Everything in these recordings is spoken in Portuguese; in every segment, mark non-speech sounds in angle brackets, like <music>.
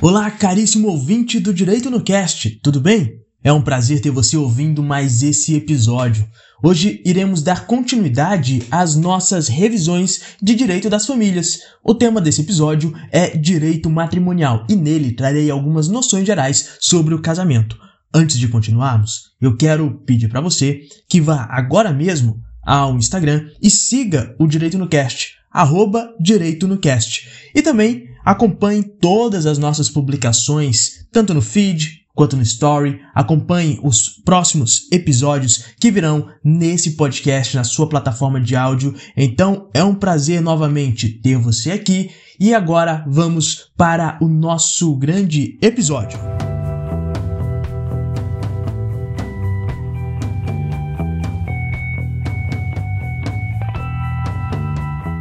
Olá, caríssimo ouvinte do Direito no Cast, tudo bem? É um prazer ter você ouvindo mais esse episódio. Hoje iremos dar continuidade às nossas revisões de direito das famílias. O tema desse episódio é direito matrimonial e nele trarei algumas noções gerais sobre o casamento. Antes de continuarmos, eu quero pedir para você que vá agora mesmo ao Instagram e siga o Direito no Cast, arroba Direito no Cast. E também Acompanhe todas as nossas publicações, tanto no feed quanto no story. Acompanhe os próximos episódios que virão nesse podcast na sua plataforma de áudio. Então é um prazer novamente ter você aqui. E agora vamos para o nosso grande episódio.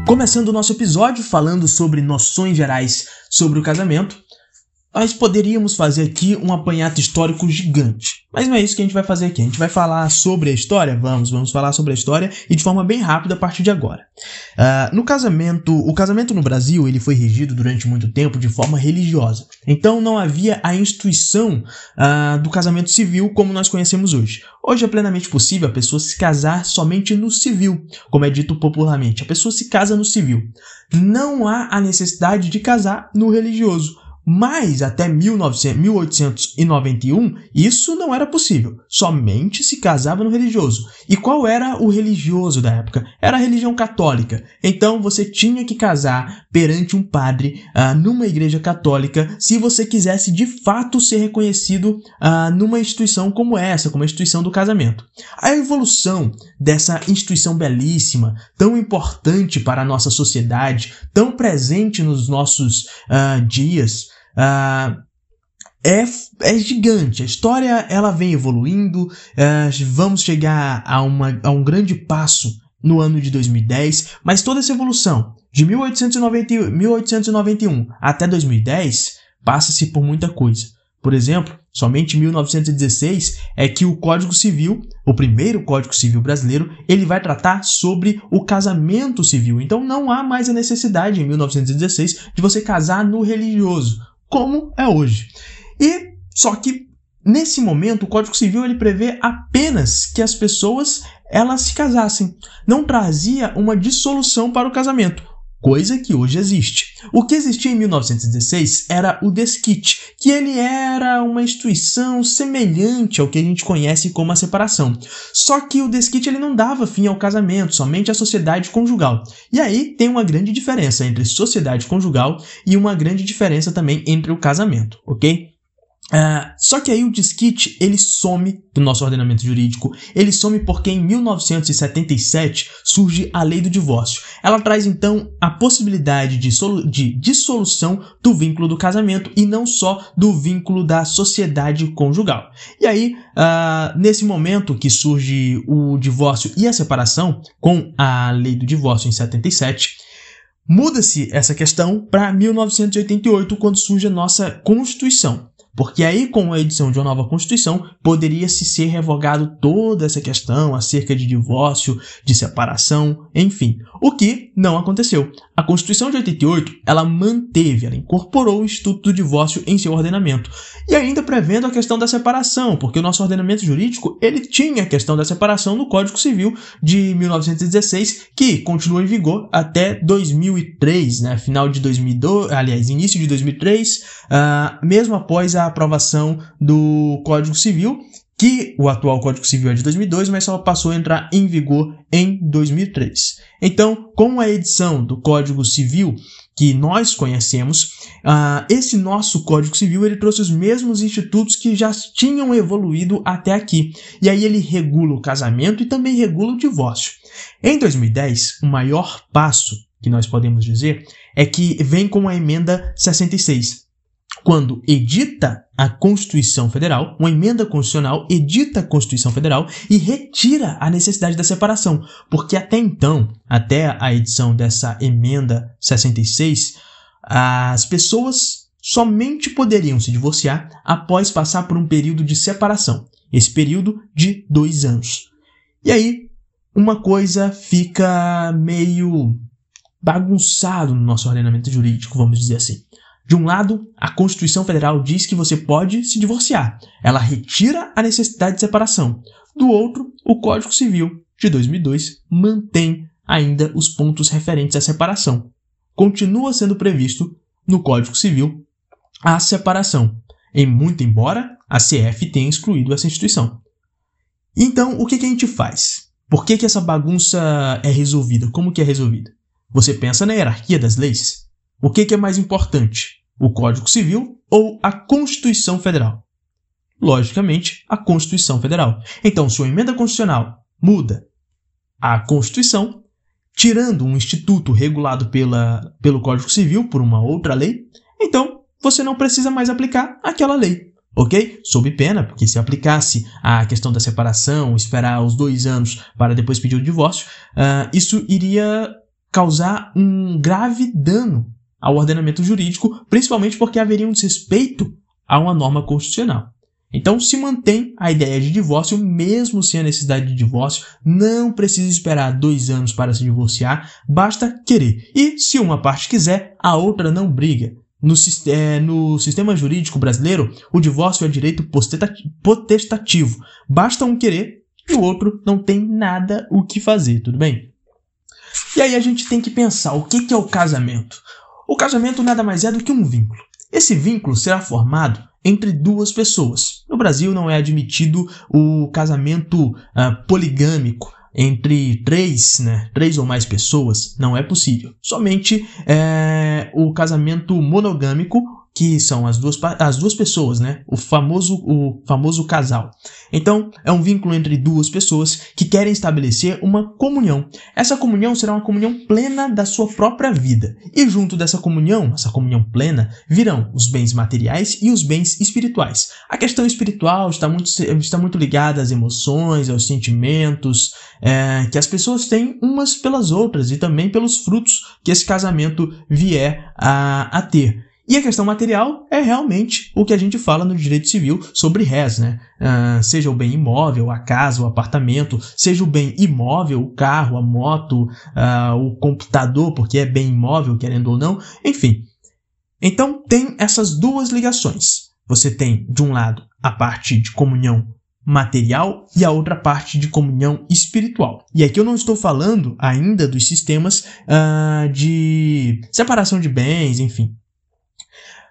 Começando o nosso episódio falando sobre noções gerais sobre o casamento, nós poderíamos fazer aqui um apanhado histórico gigante. Mas não é isso que a gente vai fazer aqui. A gente vai falar sobre a história? Vamos, vamos falar sobre a história e de forma bem rápida a partir de agora. Uh, no casamento, o casamento no Brasil ele foi regido durante muito tempo de forma religiosa. Então não havia a instituição uh, do casamento civil como nós conhecemos hoje. Hoje é plenamente possível a pessoa se casar somente no civil, como é dito popularmente. A pessoa se casa no civil. Não há a necessidade de casar no religioso mas até 1900, 1891 isso não era possível. Somente se casava no religioso. E qual era o religioso da época? Era a religião católica. Então você tinha que casar perante um padre uh, numa igreja católica se você quisesse de fato ser reconhecido uh, numa instituição como essa, como a instituição do casamento. A evolução dessa instituição belíssima, tão importante para a nossa sociedade, tão presente nos nossos uh, dias, uh, é, é gigante. A história ela vem evoluindo. Uh, vamos chegar a, uma, a um grande passo no ano de 2010, mas toda essa evolução de 1890, 1891 até 2010 passa-se por muita coisa. Por exemplo, somente em 1916 é que o Código Civil, o primeiro Código Civil brasileiro, ele vai tratar sobre o casamento civil. Então não há mais a necessidade em 1916 de você casar no religioso como é hoje. E só que nesse momento o Código Civil ele prevê apenas que as pessoas elas se casassem, não trazia uma dissolução para o casamento, coisa que hoje existe. O que existia em 1916 era o desquite, que ele era uma instituição semelhante ao que a gente conhece como a separação. Só que o desquite ele não dava fim ao casamento, somente à sociedade conjugal. E aí tem uma grande diferença entre sociedade conjugal e uma grande diferença também entre o casamento, ok? Uh, só que aí o disquite ele some do nosso ordenamento jurídico, ele some porque em 1977 surge a lei do divórcio. Ela traz então a possibilidade de, de dissolução do vínculo do casamento e não só do vínculo da sociedade conjugal. E aí, uh, nesse momento que surge o divórcio e a separação, com a lei do divórcio em 77, muda-se essa questão para 1988, quando surge a nossa Constituição. Porque aí, com a edição de uma nova Constituição, poderia-se ser revogado toda essa questão acerca de divórcio, de separação, enfim. O que não aconteceu. A Constituição de 88, ela manteve, ela incorporou o Instituto do Divórcio em seu ordenamento. E ainda prevendo a questão da separação, porque o nosso ordenamento jurídico, ele tinha a questão da separação no Código Civil de 1916, que continua em vigor até 2003, né? Final de 2002, aliás, início de 2003, uh, mesmo após a aprovação do Código Civil, que o atual Código Civil é de 2002, mas só passou a entrar em vigor em 2003. Então, com a edição do Código Civil que nós conhecemos, uh, esse nosso Código Civil ele trouxe os mesmos institutos que já tinham evoluído até aqui. E aí ele regula o casamento e também regula o divórcio. Em 2010, o maior passo que nós podemos dizer é que vem com a emenda 66, quando edita a Constituição Federal, uma emenda constitucional edita a Constituição Federal e retira a necessidade da separação, porque até então, até a edição dessa emenda 66, as pessoas somente poderiam se divorciar após passar por um período de separação, esse período de dois anos. E aí, uma coisa fica meio bagunçado no nosso ordenamento jurídico, vamos dizer assim. De um lado, a Constituição Federal diz que você pode se divorciar. Ela retira a necessidade de separação. Do outro, o Código Civil de 2002 mantém ainda os pontos referentes à separação. Continua sendo previsto no Código Civil a separação, em muito embora a CF tenha excluído essa instituição. Então, o que, que a gente faz? Por que, que essa bagunça é resolvida? Como que é resolvida? Você pensa na hierarquia das leis? O que, que é mais importante? O Código Civil ou a Constituição Federal? Logicamente, a Constituição Federal. Então, sua emenda constitucional muda a Constituição, tirando um instituto regulado pela, pelo Código Civil por uma outra lei, então você não precisa mais aplicar aquela lei ok? Sob pena, porque se aplicasse a questão da separação, esperar os dois anos para depois pedir o divórcio, uh, isso iria causar um grave dano ao ordenamento jurídico, principalmente porque haveria um desrespeito a uma norma constitucional. Então, se mantém a ideia de divórcio, mesmo sem a necessidade de divórcio, não precisa esperar dois anos para se divorciar, basta querer. E se uma parte quiser, a outra não briga. No, é, no, sistema jurídico brasileiro, o divórcio é direito potestativo. Basta um querer e o outro não tem nada o que fazer, tudo bem? E aí a gente tem que pensar o que, que é o casamento. O casamento nada mais é do que um vínculo. Esse vínculo será formado entre duas pessoas. No Brasil não é admitido o casamento uh, poligâmico, entre três, né, três ou mais pessoas, não é possível. Somente é, o casamento monogâmico que são as duas, as duas pessoas, né? O famoso, o famoso casal. Então, é um vínculo entre duas pessoas que querem estabelecer uma comunhão. Essa comunhão será uma comunhão plena da sua própria vida. E junto dessa comunhão, essa comunhão plena, virão os bens materiais e os bens espirituais. A questão espiritual está muito, está muito ligada às emoções, aos sentimentos é, que as pessoas têm umas pelas outras e também pelos frutos que esse casamento vier a, a ter. E a questão material é realmente o que a gente fala no direito civil sobre res, né? Uh, seja o bem imóvel, a casa, o apartamento, seja o bem imóvel, o carro, a moto, uh, o computador, porque é bem imóvel, querendo ou não, enfim. Então tem essas duas ligações. Você tem, de um lado, a parte de comunhão material e a outra parte de comunhão espiritual. E aqui eu não estou falando ainda dos sistemas uh, de separação de bens, enfim.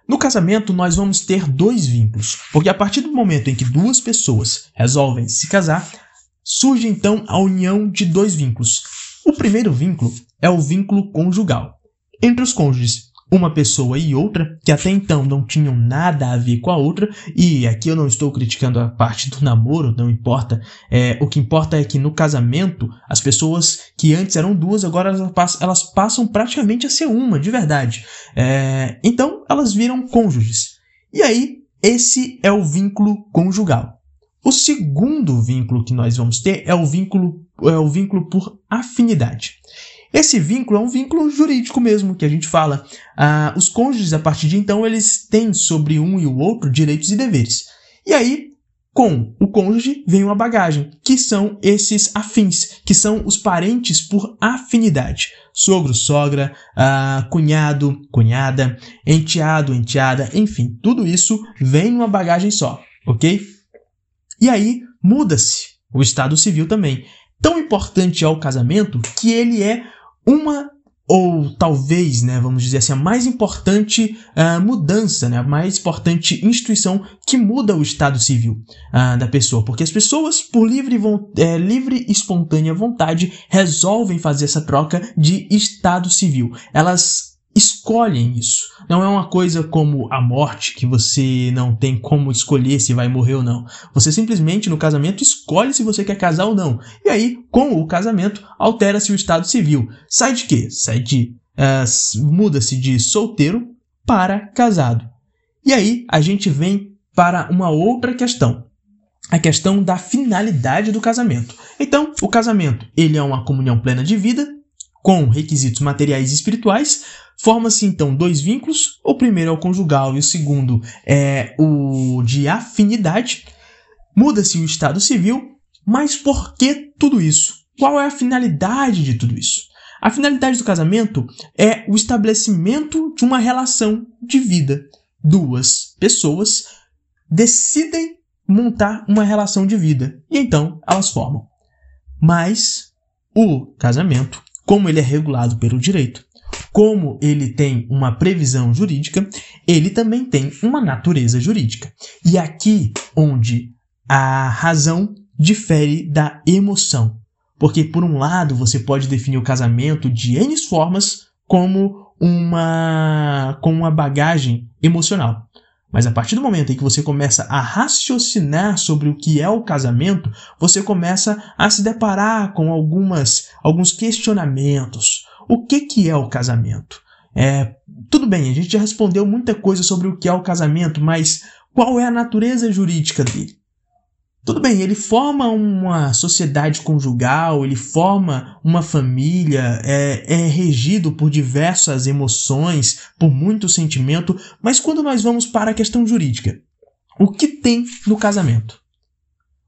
No casamento, nós vamos ter dois vínculos, porque a partir do momento em que duas pessoas resolvem se casar, surge então a união de dois vínculos. O primeiro vínculo é o vínculo conjugal. Entre os cônjuges, uma pessoa e outra, que até então não tinham nada a ver com a outra, e aqui eu não estou criticando a parte do namoro, não importa. É, o que importa é que no casamento, as pessoas que antes eram duas, agora elas passam, elas passam praticamente a ser uma, de verdade. É, então, elas viram cônjuges. E aí, esse é o vínculo conjugal. O segundo vínculo que nós vamos ter é o vínculo, é o vínculo por afinidade. Esse vínculo é um vínculo jurídico mesmo, que a gente fala. Ah, os cônjuges, a partir de então, eles têm sobre um e o outro direitos e deveres. E aí, com o cônjuge vem uma bagagem, que são esses afins, que são os parentes por afinidade. Sogro, sogra, ah, cunhado, cunhada, enteado, enteada, enfim, tudo isso vem numa bagagem só, ok? E aí muda-se o estado civil também. Tão importante é o casamento que ele é uma ou talvez, né, vamos dizer assim, a mais importante uh, mudança, né, a mais importante instituição que muda o estado civil uh, da pessoa, porque as pessoas, por livre, é, livre e espontânea vontade, resolvem fazer essa troca de estado civil. Elas escolhem isso. Não é uma coisa como a morte, que você não tem como escolher se vai morrer ou não. Você simplesmente, no casamento, escolhe se você quer casar ou não. E aí, com o casamento, altera-se o estado civil. Sai de quê? Sai de. Uh, muda-se de solteiro para casado. E aí, a gente vem para uma outra questão. A questão da finalidade do casamento. Então, o casamento, ele é uma comunhão plena de vida, com requisitos materiais e espirituais, Forma-se então dois vínculos, o primeiro é o conjugal e o segundo é o de afinidade. Muda-se o estado civil, mas por que tudo isso? Qual é a finalidade de tudo isso? A finalidade do casamento é o estabelecimento de uma relação de vida. Duas pessoas decidem montar uma relação de vida e então elas formam. Mas o casamento, como ele é regulado pelo direito, como ele tem uma previsão jurídica, ele também tem uma natureza jurídica. E aqui onde a razão difere da emoção. Porque, por um lado, você pode definir o casamento de N formas como uma, com uma bagagem emocional. Mas a partir do momento em que você começa a raciocinar sobre o que é o casamento, você começa a se deparar com algumas, alguns questionamentos. O que, que é o casamento? É, tudo bem, a gente já respondeu muita coisa sobre o que é o casamento, mas qual é a natureza jurídica dele? Tudo bem, ele forma uma sociedade conjugal, ele forma uma família, é, é, regido por diversas emoções, por muito sentimento, mas quando nós vamos para a questão jurídica, o que tem no casamento?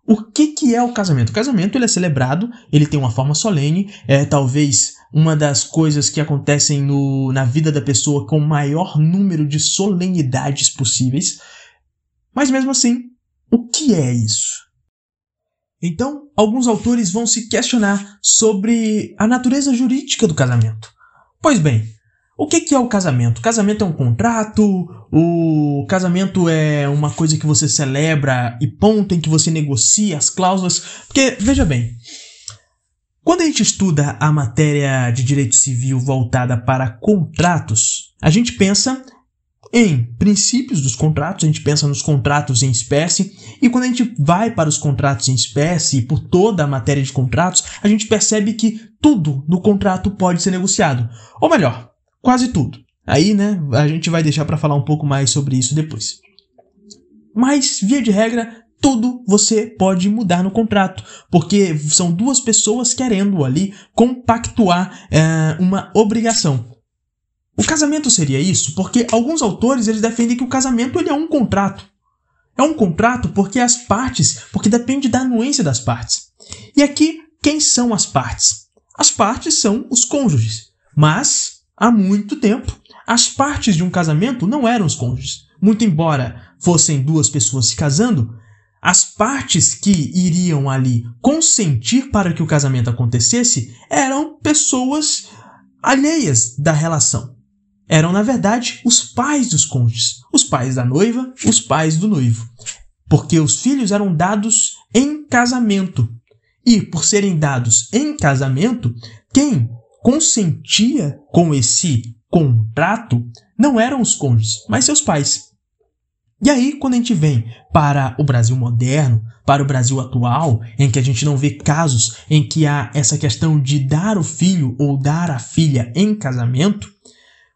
O que, que é o casamento? O casamento ele é celebrado, ele tem uma forma solene, é talvez uma das coisas que acontecem no, na vida da pessoa com o maior número de solenidades possíveis, mas mesmo assim, o que é isso? Então, alguns autores vão se questionar sobre a natureza jurídica do casamento. Pois bem, o que é o casamento? O casamento é um contrato? O casamento é uma coisa que você celebra e ponto em que você negocia as cláusulas? Porque, veja bem, quando a gente estuda a matéria de direito civil voltada para contratos, a gente pensa em princípios dos contratos, a gente pensa nos contratos em espécie, e quando a gente vai para os contratos em espécie, por toda a matéria de contratos, a gente percebe que tudo no contrato pode ser negociado. Ou melhor, quase tudo. Aí, né, a gente vai deixar para falar um pouco mais sobre isso depois. Mas, via de regra, tudo você pode mudar no contrato, porque são duas pessoas querendo ali compactuar é, uma obrigação. O casamento seria isso? Porque alguns autores eles defendem que o casamento ele é um contrato. É um contrato porque as partes, porque depende da anuência das partes. E aqui, quem são as partes? As partes são os cônjuges. Mas, há muito tempo, as partes de um casamento não eram os cônjuges. Muito embora fossem duas pessoas se casando, as partes que iriam ali consentir para que o casamento acontecesse eram pessoas alheias da relação eram, na verdade, os pais dos cônjuges, os pais da noiva, os pais do noivo, porque os filhos eram dados em casamento. E, por serem dados em casamento, quem consentia com esse contrato não eram os cônjuges, mas seus pais. E aí, quando a gente vem para o Brasil moderno, para o Brasil atual, em que a gente não vê casos em que há essa questão de dar o filho ou dar a filha em casamento,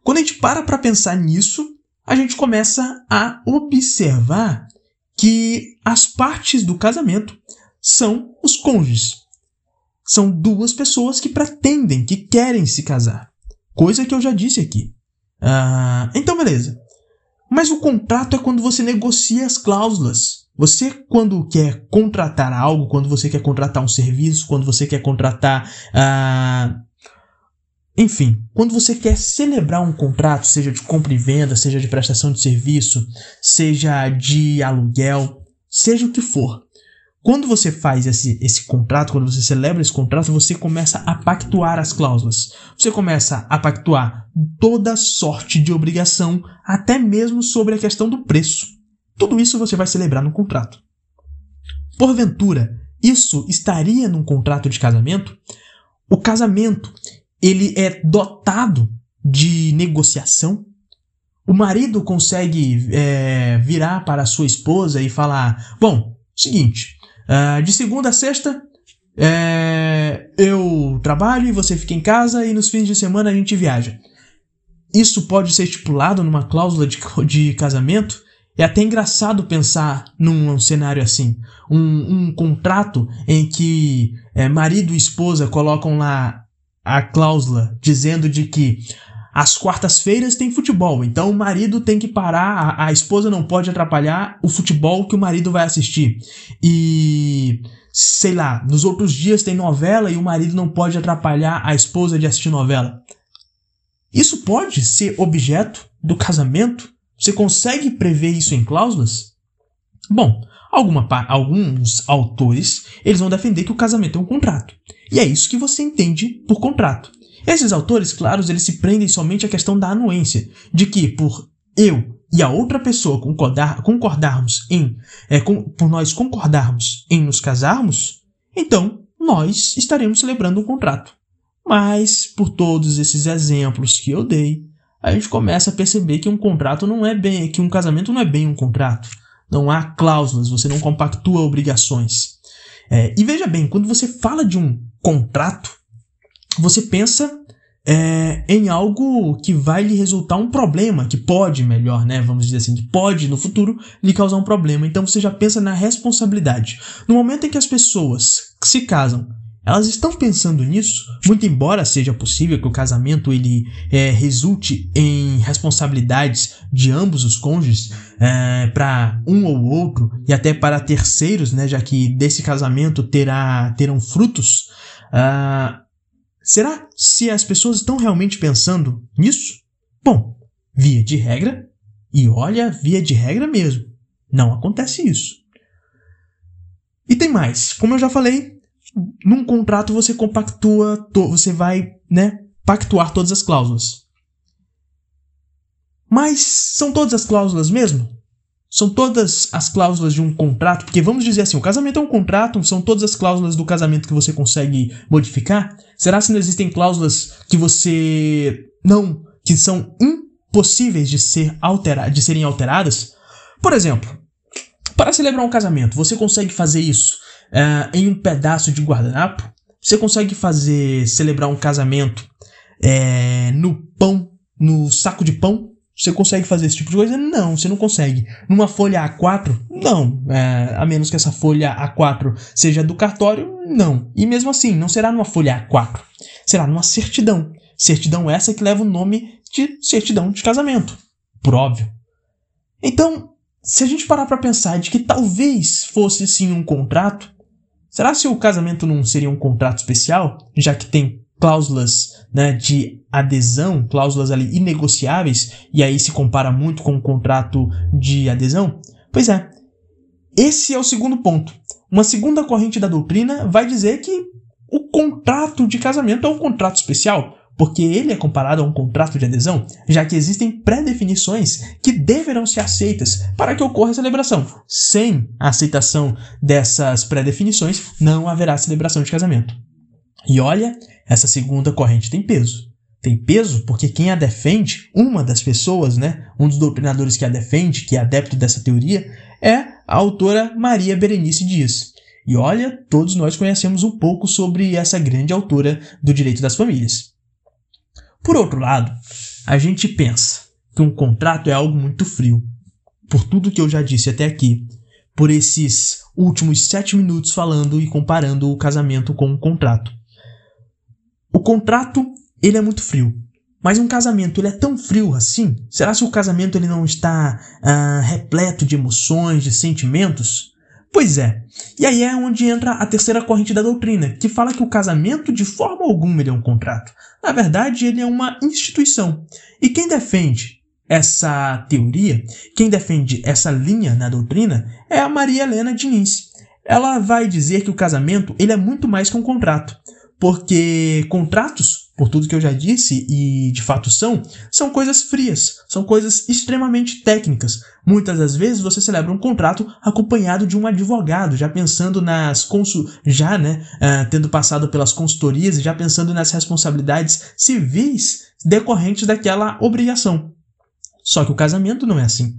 quando a gente para para pensar nisso, a gente começa a observar que as partes do casamento são os cônjuges. São duas pessoas que pretendem, que querem se casar. Coisa que eu já disse aqui. Ah, então, beleza. Mas o contrato é quando você negocia as cláusulas. Você, quando quer contratar algo, quando você quer contratar um serviço, quando você quer contratar ah, enfim, quando você quer celebrar um contrato, seja de compra e venda, seja de prestação de serviço, seja de aluguel, seja o que for, quando você faz esse, esse contrato, quando você celebra esse contrato, você começa a pactuar as cláusulas. Você começa a pactuar toda sorte de obrigação, até mesmo sobre a questão do preço. Tudo isso você vai celebrar no contrato. Porventura, isso estaria num contrato de casamento? O casamento ele é dotado de negociação. O marido consegue é, virar para a sua esposa e falar: Bom, seguinte, uh, de segunda a sexta é, eu trabalho e você fica em casa e nos fins de semana a gente viaja. Isso pode ser estipulado numa cláusula de, <laughs> de casamento? É até engraçado pensar num, cenário assim. Um, um contrato em que é, marido e esposa colocam lá a cláusula dizendo de que às quartas-feiras tem futebol, então o marido tem que parar, a, a, esposa não pode atrapalhar o futebol que o marido vai assistir. E sei lá, nos outros dias tem novela e o marido não pode atrapalhar a esposa de assistir novela. Isso pode ser objeto do casamento? Você consegue prever isso em cláusulas? Bom, alguma, alguns autores eles vão defender que o casamento é um contrato. E é isso que você entende por contrato. Esses autores, claros, eles se prendem somente à questão da anuência, de que por eu e a outra pessoa concordar, concordarmos em, é, com, por nós concordarmos em nos casarmos, então nós estaremos celebrando um contrato. Mas, por todos esses exemplos que eu dei, a gente começa a perceber que um contrato não é bem, que um casamento não é bem um contrato. Não há cláusulas, você não compactua obrigações. É, e veja bem, quando você fala de um contrato, você pensa é, em algo que vai lhe resultar um problema, que pode, melhor, né? Vamos dizer assim, que pode no futuro lhe causar um problema. Então você já pensa na responsabilidade. No momento em que as pessoas se casam, elas estão pensando nisso, muito embora seja possível que o casamento ele é, resulte em responsabilidades de ambos os cônjuges é, para um ou outro e até para terceiros, né, já que desse casamento terá terão frutos. Uh, Será se as pessoas estão realmente pensando nisso? Bom, via de regra, e olha, via de regra mesmo, não acontece isso. E tem mais, como eu já falei, num contrato você compactua, você vai, né, pactuar todas as cláusulas. Mas são todas as cláusulas mesmo? São todas as cláusulas de um contrato? Porque vamos dizer assim, o casamento é um contrato, são todas as cláusulas do casamento que você consegue modificar? Será se não existem cláusulas que você não, que são impossíveis de ser alteradas, de serem alteradas? Por exemplo, para celebrar um casamento, você consegue fazer isso uh, em um pedaço de guardanapo? Você consegue fazer celebrar um casamento é, no pão, no saco de pão? Você consegue fazer esse tipo de coisa? Não, você não consegue. Numa folha A4? Não. É, a menos que essa folha A4 seja do cartório? Não. E mesmo assim, não será numa folha A4. Será numa certidão. Certidão essa que leva o nome de certidão de casamento. Por óbvio. Então, se a gente parar para pensar de que talvez fosse sim um contrato, será se o casamento não seria um contrato especial, já que tem cláusulas né, de adesão, cláusulas ali inegociáveis, e aí se compara muito com o contrato de adesão? Pois é, esse é o segundo ponto. Uma segunda corrente da doutrina vai dizer que o contrato de casamento é um contrato especial, porque ele é comparado a um contrato de adesão, já que existem pré-definições que deverão ser aceitas para que ocorra a celebração. Sem a aceitação dessas pré-definições, não haverá celebração de casamento. E olha, essa segunda corrente tem peso. Tem peso porque quem a defende, uma das pessoas, né, um dos doutrinadores que a defende, que é adepto dessa teoria, é a autora Maria Berenice Dias. E olha, todos nós conhecemos um pouco sobre essa grande autora do direito das famílias. Por outro lado, a gente pensa que um contrato é algo muito frio. Por tudo que eu já disse até aqui, por esses últimos sete minutos falando e comparando o casamento com um contrato. O contrato, ele é muito frio. Mas um casamento, ele é tão frio assim? Será que o casamento ele não está ah, repleto de emoções, de sentimentos? Pois é. E aí é onde entra a terceira corrente da doutrina, que fala que o casamento de forma alguma ele é um contrato. Na verdade, ele é uma instituição. E quem defende essa teoria, quem defende essa linha na doutrina, é a Maria Helena Diniz. Ela vai dizer que o casamento ele é muito mais que um contrato porque contratos, por tudo que eu já disse e de fato são, são coisas frias, são coisas extremamente técnicas. Muitas das vezes você celebra um contrato acompanhado de um advogado, já pensando nas consul... já, né, uh, tendo passado pelas consultorias e já pensando nas responsabilidades civis decorrentes daquela obrigação. Só que o casamento não é assim.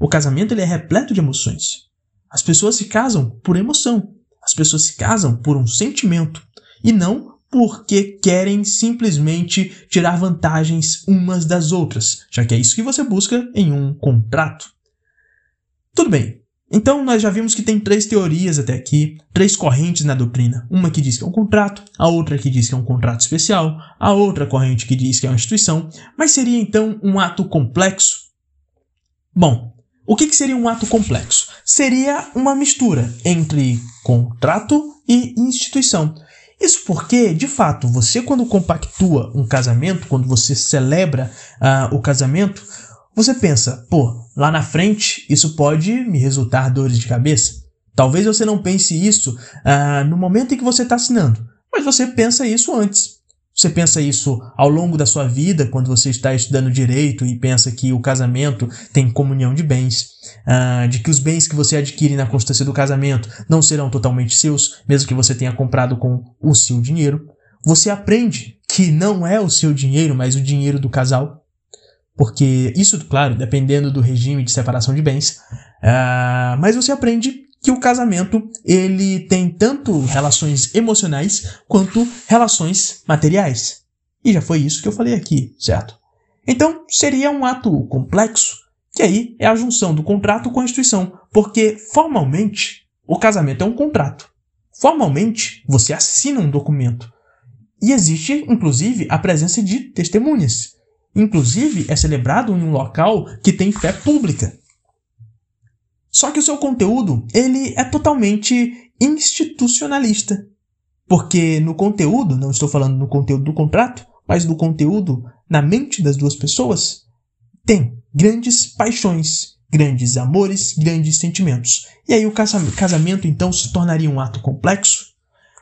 O casamento ele é repleto de emoções. As pessoas se casam por emoção. As pessoas se casam por um sentimento e não porque querem simplesmente tirar vantagens umas das outras, já que é isso que você busca em um contrato. Tudo bem, Então, nós já vimos que tem três teorias até aqui, três correntes na doutrina. Uma que diz que é um contrato, a outra que diz que é um contrato especial, a outra corrente que diz que é uma instituição. Mas seria então um ato complexo? Bom, o que, que seria um ato complexo? Seria uma mistura entre contrato e instituição. Isso porque, de fato, você quando compactua um casamento, quando você celebra uh, o casamento, você pensa, pô, lá na frente isso pode me resultar dores de cabeça. Talvez você não pense isso uh, no momento em que você está assinando, mas você pensa isso antes. Você pensa isso ao longo da sua vida, quando você está estudando direito e pensa que o casamento tem comunhão de bens, uh, de que os bens que você adquire na constância do casamento não serão totalmente seus, mesmo que você tenha comprado com o seu dinheiro. Você aprende que não é o seu dinheiro, mas o dinheiro do casal. Porque isso, claro, dependendo do regime de separação de bens, uh, mas você aprende que o casamento ele tem tanto relações emocionais quanto relações materiais. E já foi isso que eu falei aqui, certo? Então, seria um ato complexo, que aí é a junção do contrato com a instituição, porque formalmente o casamento é um contrato. Formalmente, você assina um documento. E existe, inclusive, a presença de testemunhas. Inclusive, é celebrado em um local que tem fé pública. Só que o seu conteúdo, ele é totalmente institucionalista. Porque no conteúdo, não estou falando no conteúdo do contrato, mas do conteúdo na mente das duas pessoas, tem grandes paixões, grandes amores, grandes sentimentos. E aí o casamento então se tornaria um ato complexo?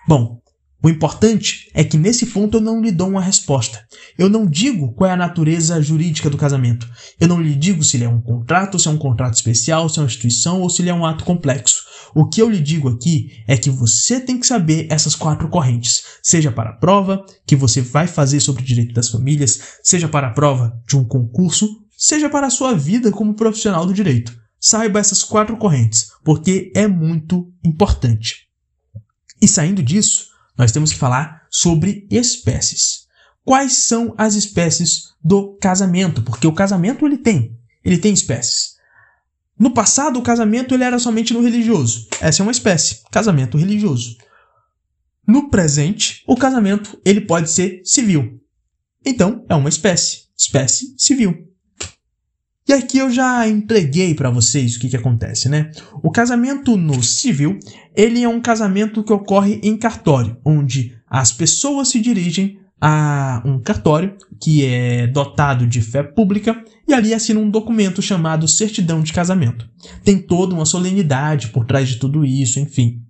Bom, o importante é que nesse ponto eu não lhe dou uma resposta. Eu não digo qual é a natureza jurídica do casamento. Eu não lhe digo se ele é um contrato, se é um contrato especial, se é uma instituição ou se ele é um ato complexo. O que eu lhe digo aqui é que você tem que saber essas quatro correntes, seja para a prova que você vai fazer sobre o direito das famílias, seja para a prova de um concurso, seja para a sua vida como profissional do direito. Saiba essas quatro correntes, porque é muito importante. E saindo disso, nós temos que falar sobre espécies. Quais são as espécies do casamento? Porque o casamento ele tem, ele tem espécies. No passado, o casamento ele era somente no religioso. Essa é uma espécie, casamento religioso. No presente, o casamento ele pode ser civil. Então, é uma espécie, espécie civil. E aqui eu já entreguei para vocês o que, que acontece, né? O casamento no civil, ele é um casamento que ocorre em cartório, onde as pessoas se dirigem a um cartório que é dotado de fé pública e ali assinam um documento chamado certidão de casamento. Tem toda uma solenidade por trás de tudo isso, enfim.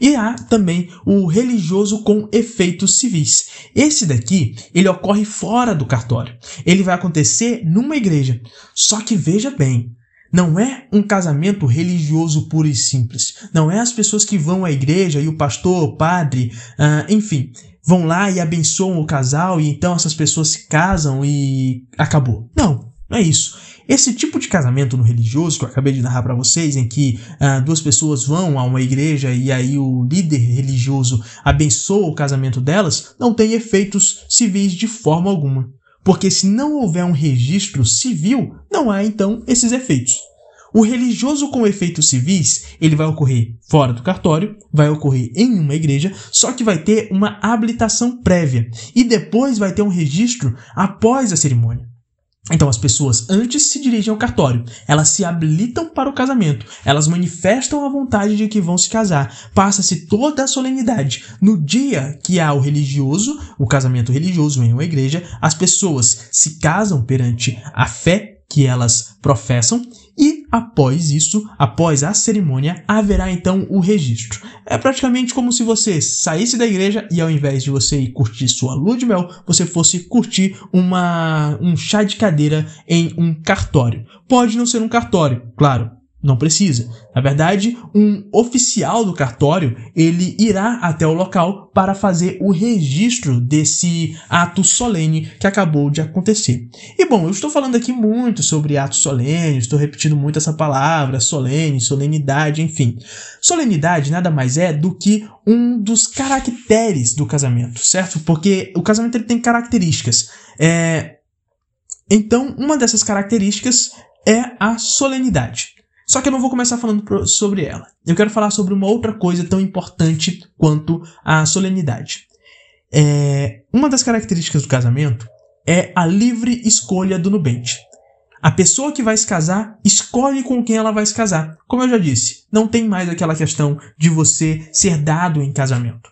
E há também o religioso com efeitos civis. Esse daqui, ele ocorre fora do cartório. Ele vai acontecer numa igreja. Só que veja bem, não é um casamento religioso puro e simples. Não é as pessoas que vão à igreja e o pastor, o padre, uh, enfim, vão lá e abençoam o casal e então essas pessoas se casam e acabou. Não, não é isso. Esse tipo de casamento no religioso que eu acabei de narrar para vocês, em que ah, duas pessoas vão a uma igreja e aí o líder religioso abençoa o casamento delas, não tem efeitos civis de forma alguma. Porque se não houver um registro civil, não há então esses efeitos. O religioso com efeitos civis, ele vai ocorrer fora do cartório, vai ocorrer em uma igreja, só que vai ter uma habilitação prévia e depois vai ter um registro após a cerimônia. Então as pessoas antes se dirigem ao cartório, elas se habilitam para o casamento, elas manifestam a vontade de que vão se casar, passa-se toda a solenidade. No dia que há o religioso, o casamento religioso em uma igreja, as pessoas se casam perante a fé que elas professam e após isso, após a cerimônia, haverá então o registro. É praticamente como se você saísse da igreja e ao invés de você ir curtir sua lua de mel, você fosse curtir uma, um chá de cadeira em um cartório. Pode não ser um cartório, claro, não precisa. Na verdade, um oficial do cartório, ele irá até o local para fazer o registro desse ato solene que acabou de acontecer. E bom, eu estou falando aqui muito sobre atos solenes, estou repetindo muito essa palavra, solene, solenidade, enfim. Solenidade nada mais é do que um dos caracteres do casamento, certo? Porque o casamento ele tem características. É... Então, uma dessas características é a solenidade. Só que eu não vou começar falando sobre ela. Eu quero falar sobre uma outra coisa tão importante quanto a solenidade. É, uma das características do casamento é a livre escolha do nubente. A pessoa que vai se casar escolhe com quem ela vai se casar. Como eu já disse, não tem mais aquela questão de você ser dado em casamento.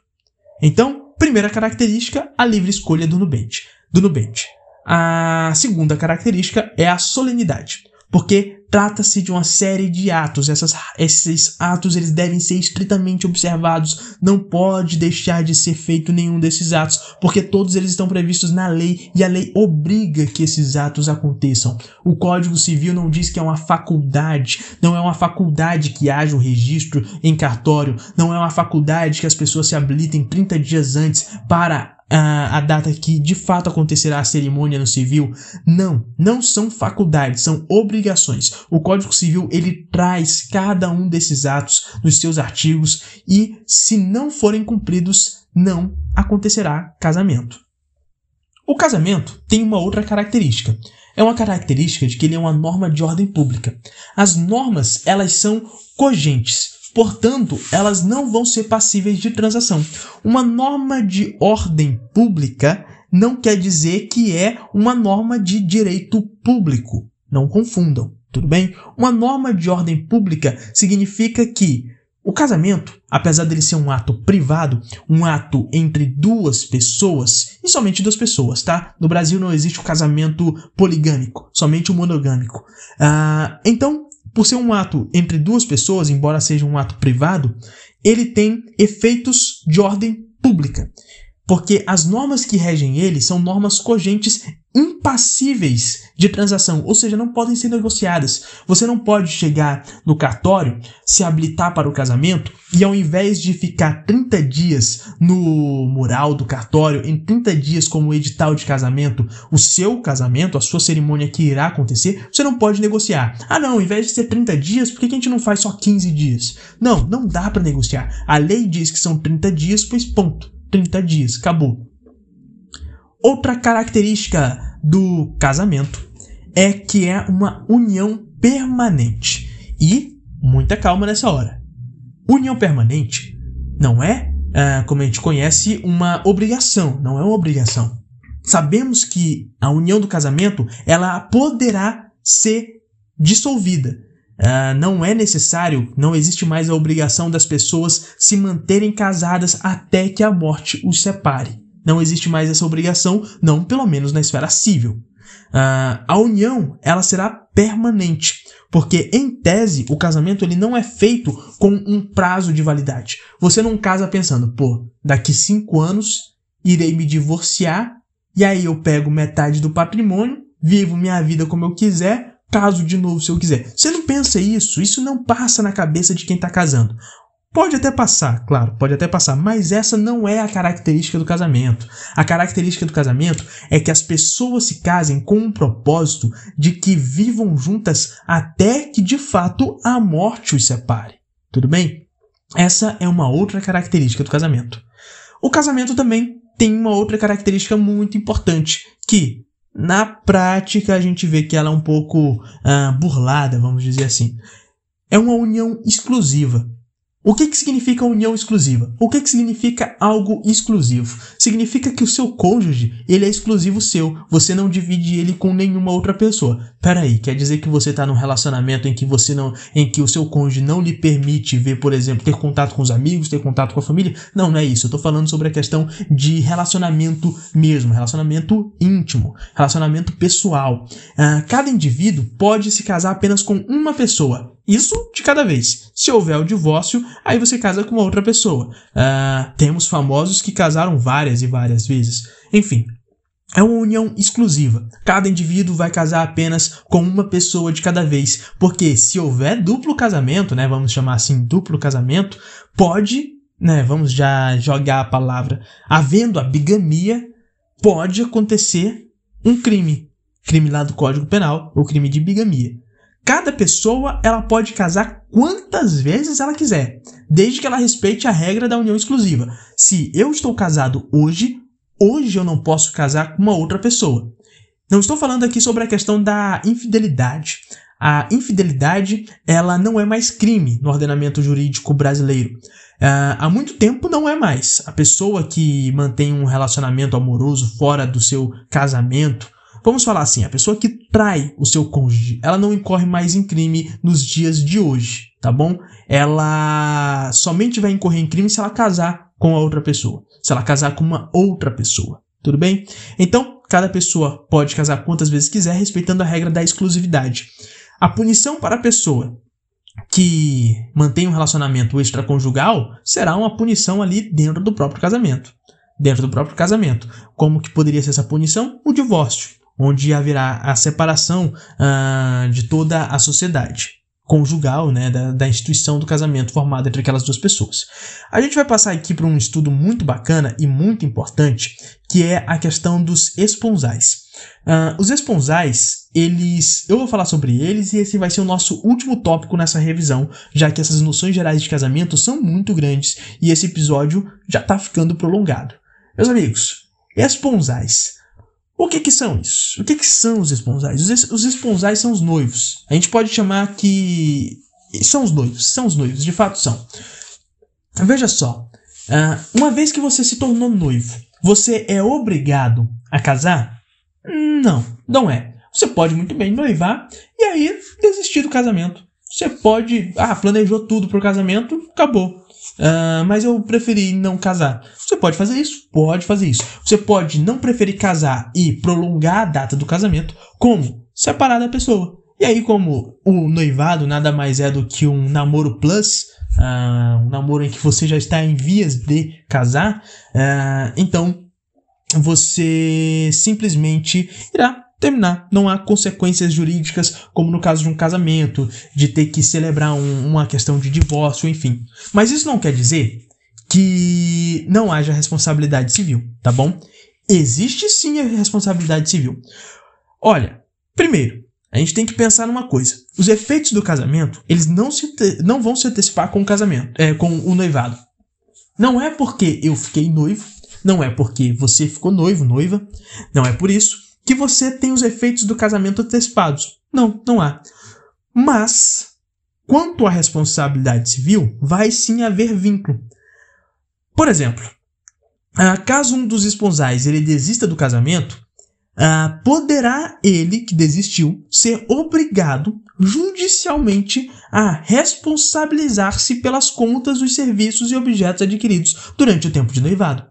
Então, primeira característica, a livre escolha do nubente. Do nubente. A segunda característica é a solenidade porque trata-se de uma série de atos. Essas, esses atos eles devem ser estritamente observados. Não pode deixar de ser feito nenhum desses atos, porque todos eles estão previstos na lei e a lei obriga que esses atos aconteçam. O Código Civil não diz que é uma faculdade, não é uma faculdade que haja o registro em cartório, não é uma faculdade que as pessoas se habilitem 30 dias antes para a, a data que de fato acontecerá a cerimônia no civil. Não, não são faculdades, são obrigações. O Código Civil ele traz cada um desses atos nos seus artigos e, se não forem cumpridos, não acontecerá casamento. O casamento tem uma outra característica. É uma característica de que ele é uma norma de ordem pública. As normas, elas são cogentes, Portanto, elas não vão ser passíveis de transação. Uma norma de ordem pública não quer dizer que é uma norma de direito público. Não confundam, tudo bem? Uma norma de ordem pública significa que o casamento, apesar dele ser um ato privado, um ato entre duas pessoas, e somente duas pessoas, tá? No Brasil não existe o casamento poligâmico, somente o monogâmico. Uh, então, por ser um ato entre duas pessoas, embora seja um ato privado, ele tem efeitos de ordem pública. Porque as normas que regem ele são normas cogentes impassíveis de transação, ou seja, não podem ser negociadas. Você não pode chegar no cartório, se habilitar para o casamento e ao invés de ficar 30 dias no mural do cartório, em 30 dias como edital de casamento, o seu casamento, a sua cerimônia que irá acontecer, você não pode negociar. Ah, não, ao invés de ser 30 dias, por que a gente não faz só 15 dias? Não, não dá para negociar. A lei diz que são 30 dias, pois ponto. 30 dias, acabou. Outra característica do casamento é que é uma união permanente. E muita calma nessa hora. União permanente não é, é, como a gente conhece, uma obrigação, não é uma obrigação. Sabemos que a união do casamento ela poderá ser dissolvida, Uh, não é necessário, não existe mais a obrigação das pessoas se manterem casadas até que a morte os separe. Não existe mais essa obrigação, não pelo menos na esfera civil. Uh, a união ela será permanente, porque em tese o casamento ele não é feito com um prazo de validade. Você não casa pensando, pô, daqui cinco anos irei me divorciar e aí eu pego metade do patrimônio, vivo minha vida como eu quiser, caso de novo se eu quiser. Você não pensa isso, isso não passa na cabeça de quem está casando. Pode até passar, claro, pode até passar, mas essa não é a característica do casamento. A característica do casamento é que as pessoas se casem com um propósito de que vivam juntas até que de fato a morte os separe. Tudo bem? Essa é uma outra característica do casamento. O casamento também tem uma outra característica muito importante, que na prática, a gente vê que ela é um pouco uh, burlada, vamos dizer assim. É uma união exclusiva. O que, que significa união exclusiva? O que, que significa algo exclusivo? Significa que o seu cônjuge ele é exclusivo seu. Você não divide ele com nenhuma outra pessoa. Peraí, quer dizer que você está num relacionamento em que você não, em que o seu cônjuge não lhe permite ver, por exemplo, ter contato com os amigos, ter contato com a família? Não, não é isso. Eu estou falando sobre a questão de relacionamento mesmo, relacionamento íntimo, relacionamento pessoal. Uh, cada indivíduo pode se casar apenas com uma pessoa. Isso de cada vez. Se houver o divórcio, aí você casa com outra pessoa. Uh, temos famosos que casaram várias e várias vezes. Enfim, é uma união exclusiva. Cada indivíduo vai casar apenas com uma pessoa de cada vez, porque se houver duplo casamento, né, vamos chamar assim duplo casamento, pode, né, vamos já jogar a palavra, havendo a bigamia, pode acontecer um crime, crime lá do Código Penal, o crime de bigamia. Cada pessoa ela pode casar quantas vezes ela quiser, desde que ela respeite a regra da união exclusiva. Se eu estou casado hoje, hoje eu não posso casar com uma outra pessoa. Não estou falando aqui sobre a questão da infidelidade. a infidelidade ela não é mais crime no ordenamento jurídico brasileiro. Uh, há muito tempo não é mais. A pessoa que mantém um relacionamento amoroso fora do seu casamento, vamos falar assim, a pessoa que trai o seu cônjuge, ela não incorre mais em crime nos dias de hoje, tá bom? Ela somente vai incorrer em crime se ela casar com a outra pessoa, se ela casar com uma outra pessoa, tudo bem? Então, cada pessoa pode casar quantas vezes quiser, respeitando a regra da exclusividade. A punição para a pessoa que mantém um relacionamento extraconjugal será uma punição ali dentro do próprio casamento. Dentro do próprio casamento. Como que poderia ser essa punição? O divórcio, onde haverá a separação uh, de toda a sociedade conjugal, né, da, da, instituição do casamento formado entre aquelas duas pessoas. A gente vai passar aqui para um estudo muito bacana e muito importante, que é a questão dos esponsais. Uh, os esponsais, eles, eu vou falar sobre eles e esse vai ser o nosso último tópico nessa revisão, já que essas noções gerais de casamento são muito grandes e esse episódio já está ficando prolongado. Meus amigos, esponsais. O que, que são isso? O que, que são os esponsais? Os, os esponsais são os noivos. A gente pode chamar que. São os noivos, são os noivos, de fato são. Veja só, uh, uma vez que você se tornou noivo, você é obrigado a casar? Não, não é. Você pode muito bem noivar e aí desistir do casamento. Você pode. Ah, planejou tudo pro casamento, acabou. Uh, mas eu preferi não casar. Você pode fazer isso? Pode fazer isso. Você pode não preferir casar e prolongar a data do casamento, como separar da pessoa. E aí, como o noivado nada mais é do que um namoro plus, uh, um namoro em que você já está em vias de casar, uh, então você simplesmente irá terminar. Não há consequências jurídicas, como no caso de um casamento, de ter que celebrar um, uma questão de divórcio, enfim. Mas isso não quer dizer que não haja responsabilidade civil, tá bom? Existe sim a responsabilidade civil. Olha, primeiro, a gente tem que pensar numa coisa. Os efeitos do casamento, eles não, se não vão se antecipar com o casamento, é, com o noivado. Não é porque eu fiquei noivo, não é porque você ficou noivo, noiva, não é por isso que você tem os efeitos do casamento antecipados. Não, não há. Mas, quanto à responsabilidade civil, vai sim haver vínculo. Por exemplo, ah, caso um dos esponsais ele desista do casamento, ah, poderá ele que desistiu ser obrigado judicialmente a responsabilizar-se pelas contas dos serviços e objetos adquiridos durante o tempo de noivado.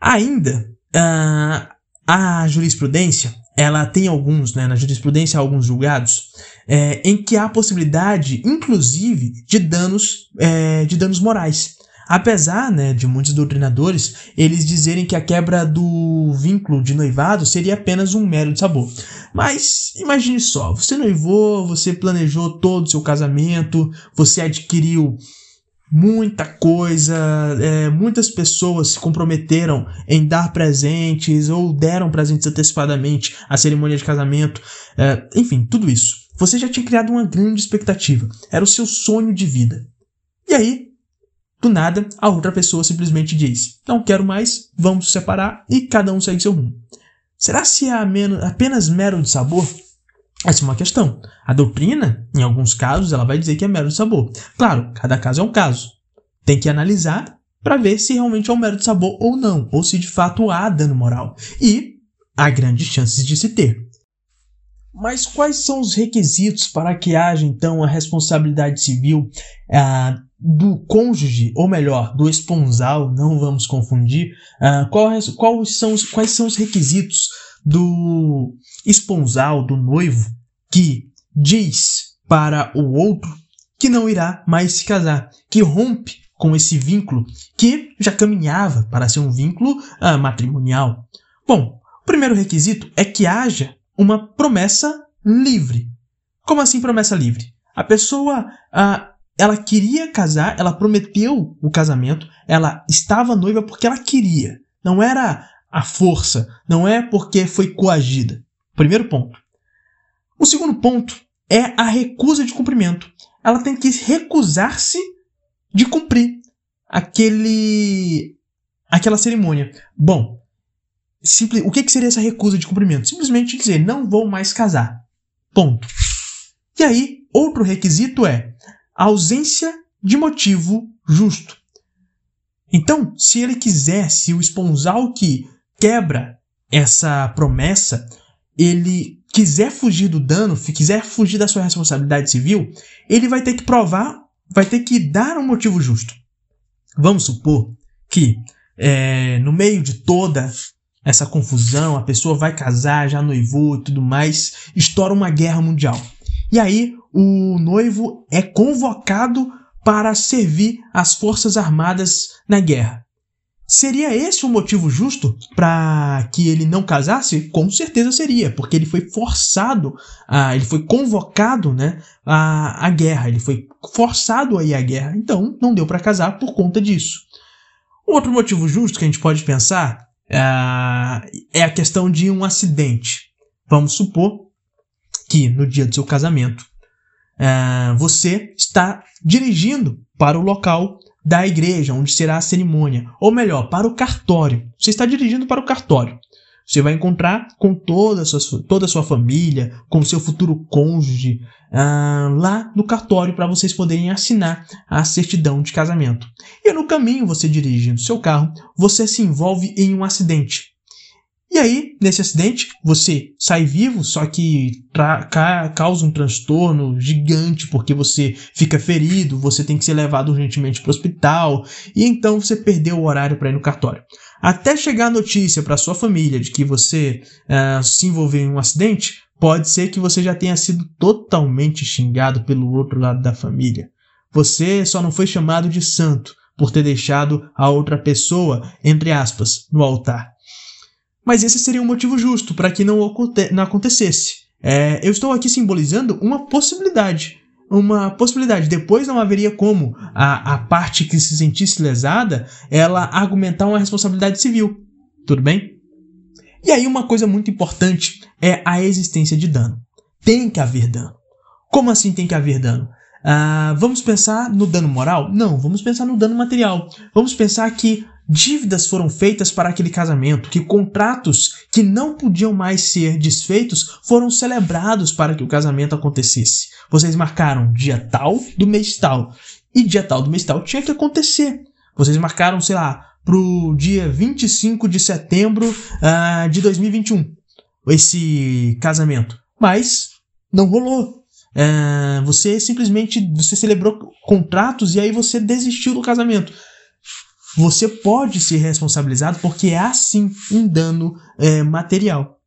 Ainda, uh, a jurisprudência, ela tem alguns, né, na jurisprudência, alguns julgados, é, em que há possibilidade, inclusive, de danos, é, de danos morais. Apesar né, de muitos doutrinadores eles dizerem que a quebra do vínculo de noivado seria apenas um mero sabor. Mas imagine só, você noivou, você planejou todo o seu casamento, você adquiriu muita coisa, é, muitas pessoas se comprometeram em dar presentes ou deram presentes antecipadamente à cerimônia de casamento, é, enfim, tudo isso. Você já tinha criado uma grande expectativa, era o seu sonho de vida. E aí, do nada, a outra pessoa simplesmente diz: Não quero mais, vamos separar e cada um segue seu rumo. Será se é apenas mero de sabor? Essa é uma questão. A doutrina, em alguns casos, ela vai dizer que é mero de sabor. Claro, cada caso é um caso. Tem que analisar para ver se realmente é um mero de sabor ou não, ou se de fato há dano moral. E há grandes chances de se ter. Mas quais são os requisitos para que haja então a responsabilidade civil ah, do cônjuge, ou melhor, do esponsal? Não vamos confundir. Ah, quais, são os, quais são os requisitos do esponsal, do noivo, que diz para o outro que não irá mais se casar, que rompe com esse vínculo que já caminhava para ser um vínculo ah, matrimonial. Bom, o primeiro requisito é que haja uma promessa livre. Como assim promessa livre? A pessoa ah, ela queria casar, ela prometeu o casamento, ela estava noiva porque ela queria. Não era a força, não é porque foi coagida. Primeiro ponto. O segundo ponto é a recusa de cumprimento. Ela tem que recusar-se de cumprir aquele aquela cerimônia. Bom, simples, o que, que seria essa recusa de cumprimento? Simplesmente dizer, não vou mais casar. Ponto. E aí, outro requisito é ausência de motivo justo. Então, se ele quiser, se o esponsal que quebra essa promessa, ele quiser fugir do dano, quiser fugir da sua responsabilidade civil, ele vai ter que provar, vai ter que dar um motivo justo. Vamos supor que é, no meio de toda essa confusão, a pessoa vai casar, já noivou e tudo mais, estoura uma guerra mundial. E aí o noivo é convocado para servir as forças armadas na guerra. Seria esse o motivo justo para que ele não casasse? Com certeza seria, porque ele foi forçado, a, ele foi convocado né, à, guerra, ele foi forçado a ir à guerra, então não deu para casar por conta disso. Outro motivo justo que a gente pode pensar é a questão de um acidente. Vamos supor que no dia do seu casamento você está dirigindo para o local da igreja onde será a cerimônia, ou melhor, para o cartório. Você está dirigindo para o cartório. Você vai encontrar com toda a sua, toda a sua família, com seu futuro cônjuge, ah, lá no cartório para vocês poderem assinar a certidão de casamento. E no caminho, você dirigindo seu carro, você se envolve em um acidente. E aí, nesse acidente, você sai vivo, só que ca causa um transtorno gigante porque você fica ferido, você tem que ser levado urgentemente para o hospital e então você perdeu o horário para ir no cartório. Até chegar a notícia para sua família de que você uh, se envolveu em um acidente, pode ser que você já tenha sido totalmente xingado pelo outro lado da família. Você só não foi chamado de santo por ter deixado a outra pessoa, entre aspas, no altar. Mas esse seria um motivo justo para que não, não acontecesse. É, eu estou aqui simbolizando uma possibilidade. Uma possibilidade. Depois não haveria como a, a parte que se sentisse lesada ela argumentar uma responsabilidade civil. Tudo bem? E aí, uma coisa muito importante é a existência de dano. Tem que haver dano. Como assim tem que haver dano? Ah, vamos pensar no dano moral? Não, vamos pensar no dano material. Vamos pensar que dívidas foram feitas para aquele casamento, que contratos que não podiam mais ser desfeitos foram celebrados para que o casamento acontecesse. Vocês marcaram dia tal do mês tal, e dia tal do mês tal tinha que acontecer. Vocês marcaram, sei lá, para o dia 25 de setembro uh, de 2021, esse casamento. Mas não rolou. Uh, você simplesmente você celebrou contratos e aí você desistiu do casamento você pode ser responsabilizado porque há sim um dano é, material.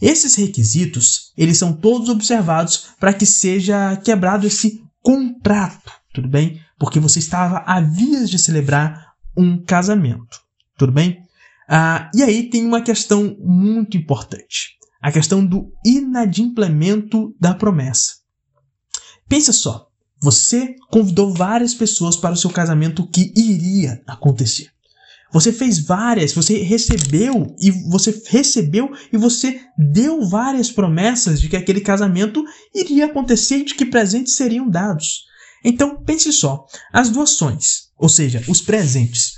Esses requisitos, eles são todos observados para que seja quebrado esse contrato, tudo bem? Porque você estava a vias de celebrar um casamento, tudo bem? Ah, e aí tem uma questão muito importante, a questão do inadimplemento da promessa. Pensa só, você convidou várias pessoas para o seu casamento que iria acontecer. Você fez várias, você recebeu e você recebeu e você deu várias promessas de que aquele casamento iria acontecer e de que presentes seriam dados. Então pense só, as doações, ou seja, os presentes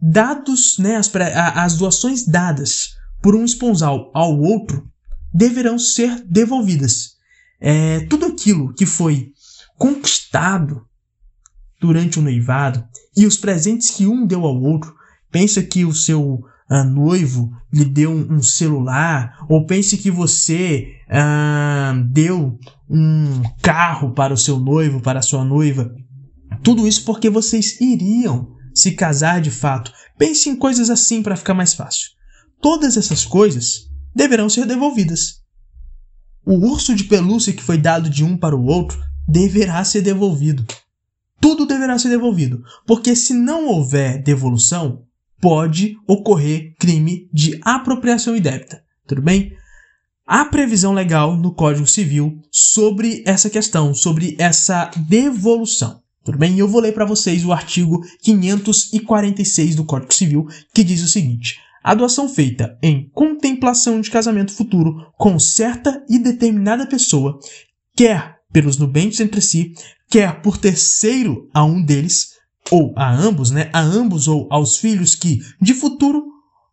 dados, né, as, as doações dadas por um esponsal ao outro deverão ser devolvidas. É, tudo aquilo que foi conquistado durante o noivado e os presentes que um deu ao outro. Pensa que o seu uh, noivo lhe deu um, um, celular, ou pense que você uh, deu um carro para o seu noivo, para a sua noiva. Tudo isso porque vocês iriam se casar de fato. Pense em coisas assim para ficar mais fácil. Todas essas coisas deverão ser devolvidas. O urso de pelúcia que foi dado de um para o outro deverá ser devolvido. Tudo deverá ser devolvido, porque se não houver devolução, pode ocorrer crime de apropriação indébita. Tudo bem? Há previsão legal no Código Civil sobre essa questão, sobre essa devolução. Tudo bem? Eu vou ler para vocês o artigo 546 do Código Civil, que diz o seguinte: a doação feita em contemplação de casamento futuro com certa e determinada pessoa, quer pelos nubentes entre si, quer por terceiro a um deles, ou a ambos, né, a ambos ou aos filhos que, de futuro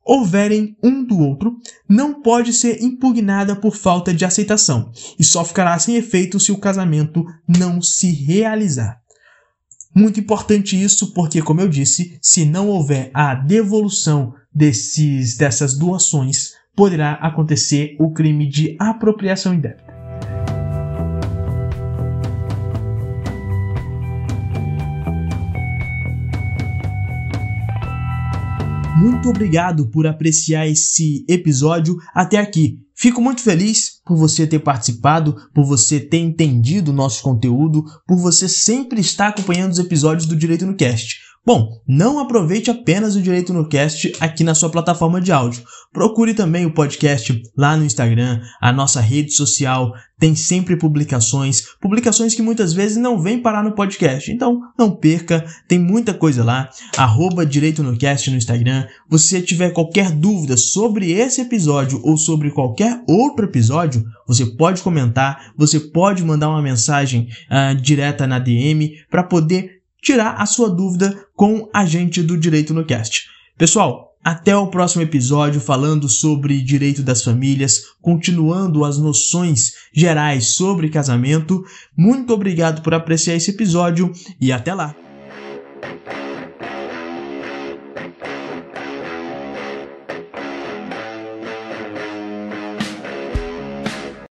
houverem um do outro, não pode ser impugnada por falta de aceitação e só ficará sem efeito se o casamento não se realizar. Muito importante isso, porque, como eu disse, se não houver a devolução desses, dessas doações, poderá acontecer o crime de apropriação indébita. Muito obrigado por apreciar esse episódio até aqui. Fico muito feliz por você ter participado, por você ter entendido o nosso conteúdo, por você sempre estar acompanhando os episódios do Direito no Cast. Bom, não aproveite apenas o Direito no Cast aqui na sua plataforma de áudio. Procure também o podcast lá no Instagram, a nossa rede social tem sempre publicações, publicações que muitas vezes não vêm parar no podcast. Então, não perca, tem muita coisa lá. Arroba Direito no Cast no Instagram. Se tiver qualquer dúvida sobre esse episódio ou sobre qualquer outro episódio, você pode comentar, você pode mandar uma mensagem uh, direta na DM para poder tirar a sua dúvida com a gente do Direito no Cast. Pessoal, até o próximo episódio falando sobre direito das famílias, continuando as noções gerais sobre casamento. Muito obrigado por apreciar esse episódio e até lá!